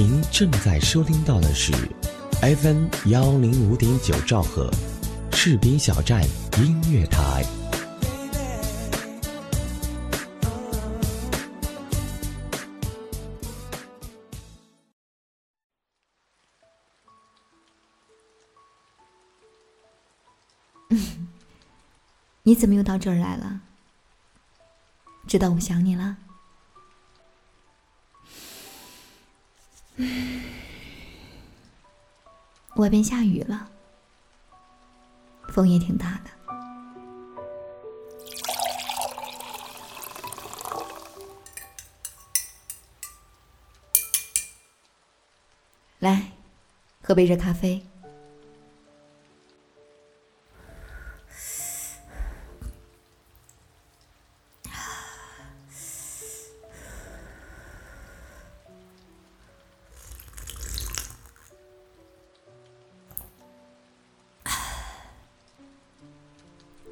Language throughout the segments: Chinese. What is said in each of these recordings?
您正在收听到的是 FM 幺零五点九兆赫，士兵小站音乐台。你怎么又到这儿来了？知道我想你了。外边下雨了，风也挺大的。来，喝杯热咖啡。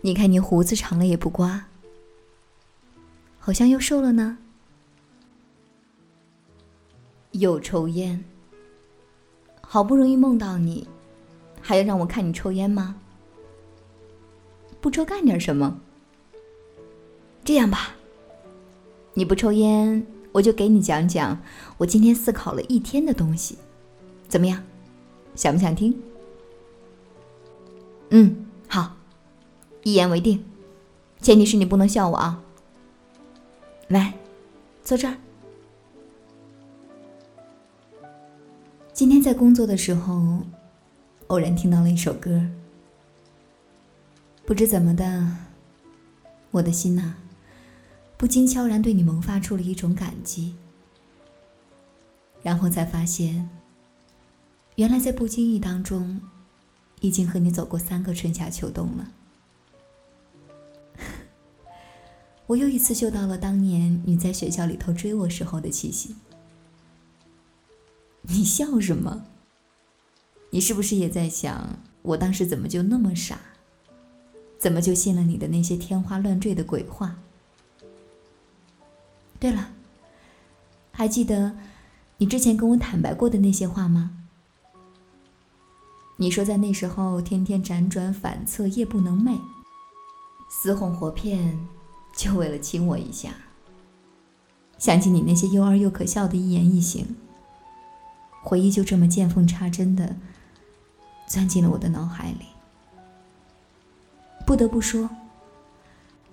你看你胡子长了也不刮，好像又瘦了呢。又抽烟，好不容易梦到你，还要让我看你抽烟吗？不抽干点什么？这样吧，你不抽烟，我就给你讲讲我今天思考了一天的东西，怎么样？想不想听？嗯，一言为定，前提是你不能笑我啊！来，坐这儿。今天在工作的时候，偶然听到了一首歌，不知怎么的，我的心呐，不禁悄然对你萌发出了一种感激。然后才发现，原来在不经意当中，已经和你走过三个春夏秋冬了。我又一次嗅到了当年你在学校里头追我时候的气息。你笑什么？你是不是也在想，我当时怎么就那么傻？怎么就信了你的那些天花乱坠的鬼话？对了，还记得你之前跟我坦白过的那些话吗？你说在那时候天天辗转反侧，夜不能寐，死哄活骗。就为了亲我一下，想起你那些幼儿又可笑的一言一行，回忆就这么见缝插针的钻进了我的脑海里。不得不说，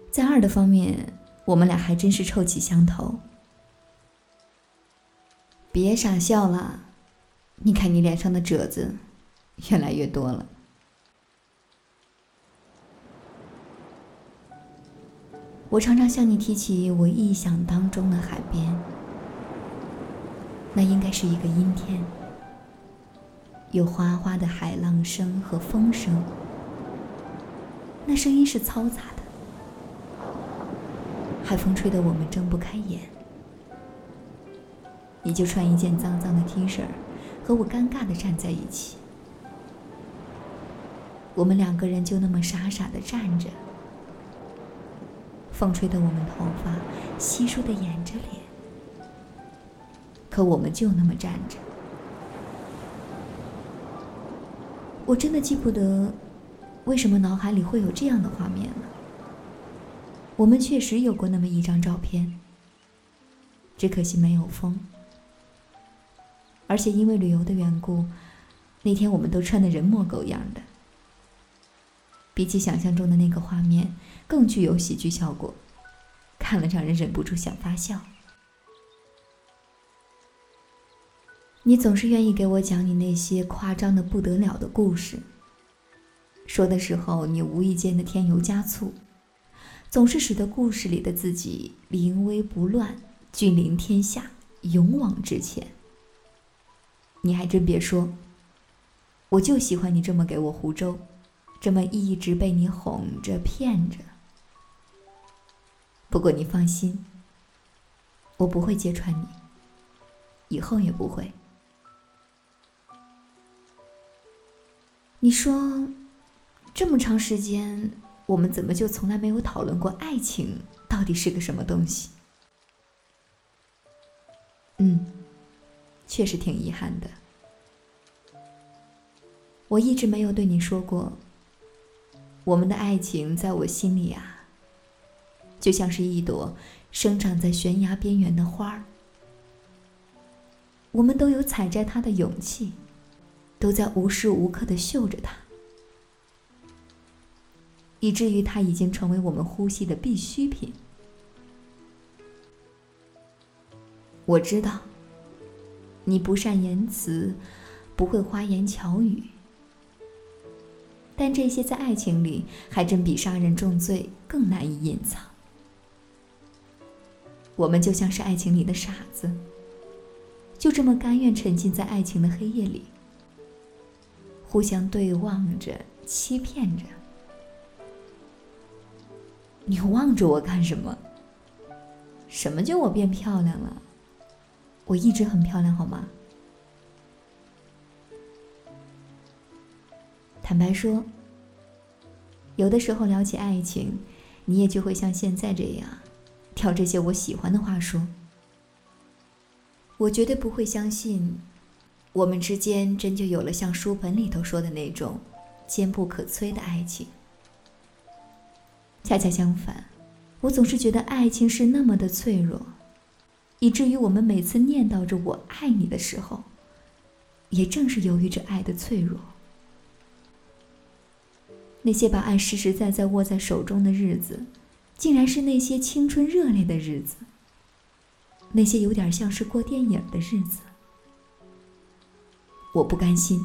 在二的方面，我们俩还真是臭气相投。别傻笑了，你看你脸上的褶子越来越多了。我常常向你提起我臆想当中的海边，那应该是一个阴天，有哗哗的海浪声和风声，那声音是嘈杂的，海风吹得我们睁不开眼。你就穿一件脏脏的 T 恤，和我尴尬的站在一起，我们两个人就那么傻傻的站着。风吹得我们头发稀疏的掩着脸，可我们就那么站着。我真的记不得为什么脑海里会有这样的画面了。我们确实有过那么一张照片，只可惜没有风，而且因为旅游的缘故，那天我们都穿得人模狗样的。比起想象中的那个画面。更具有喜剧效果，看了让人忍不住想发笑。你总是愿意给我讲你那些夸张的不得了的故事。说的时候，你无意间的添油加醋，总是使得故事里的自己临危不乱、君临天下、勇往直前。你还真别说，我就喜欢你这么给我胡诌，这么一直被你哄着骗着。不过你放心，我不会揭穿你，以后也不会。你说，这么长时间，我们怎么就从来没有讨论过爱情到底是个什么东西？嗯，确实挺遗憾的。我一直没有对你说过，我们的爱情在我心里啊，就像是一朵生长在悬崖边缘的花儿。我们都有采摘它的勇气，都在无时无刻的嗅着它，以至于它已经成为我们呼吸的必需品。我知道，你不善言辞，不会花言巧语，但这些在爱情里还真比杀人重罪更难以隐藏。我们就像是爱情里的傻子。就这么甘愿沉浸在爱情的黑夜里，互相对望着，欺骗着。你望着我干什么？什么叫我变漂亮了？我一直很漂亮，好吗？坦白说，有的时候聊起爱情，你也就会像现在这样，挑这些我喜欢的话说。我绝对不会相信，我们之间真就有了像书本里头说的那种坚不可摧的爱情。恰恰相反，我总是觉得爱情是那么的脆弱，以至于我们每次念叨着“我爱你”的时候，也正是由于这爱的脆弱。那些把爱实实在在握在手中的日子，竟然是那些青春热烈的日子。那些有点像是过电影的日子，我不甘心。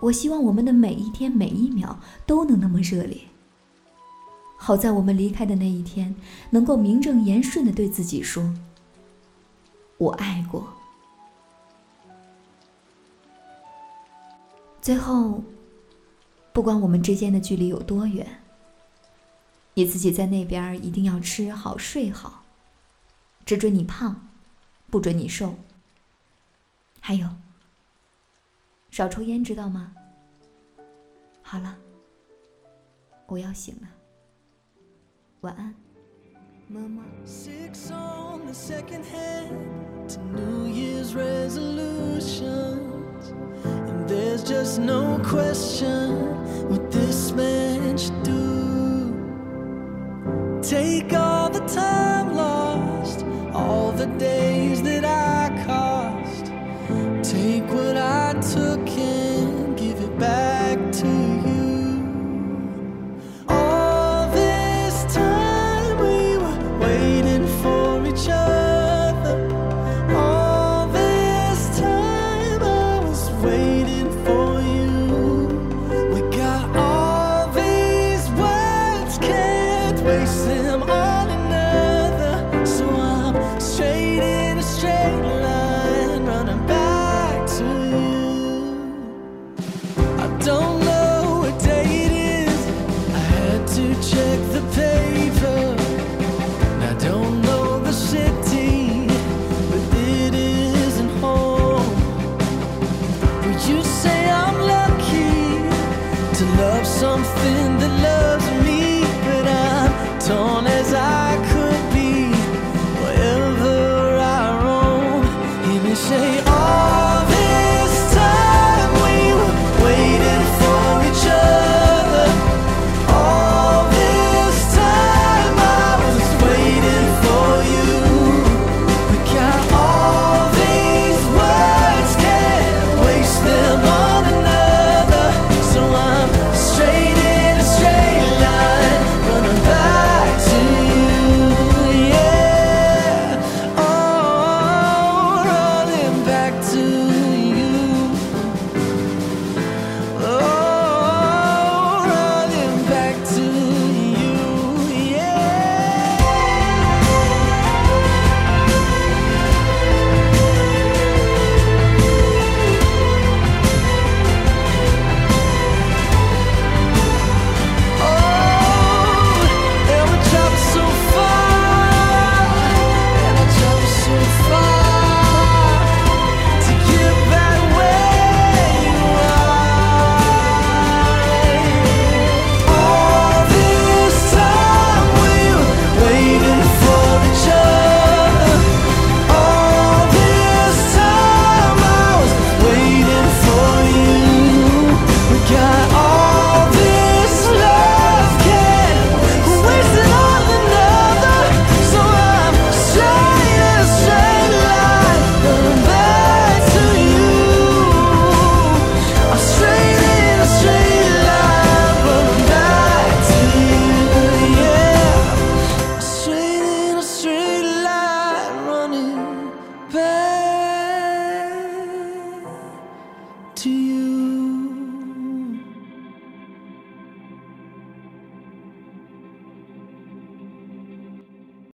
我希望我们的每一天每一秒都能那么热烈。好在我们离开的那一天，能够名正言顺的对自己说：“我爱过。”最后，不管我们之间的距离有多远，你自己在那边一定要吃好睡好。只准你胖，不准你瘦。还有，少抽烟，知道吗？好了，我要醒了，晚安，么么。There's just no question what this man should do. Take all the time lost, all the days that I cost. Take what I took.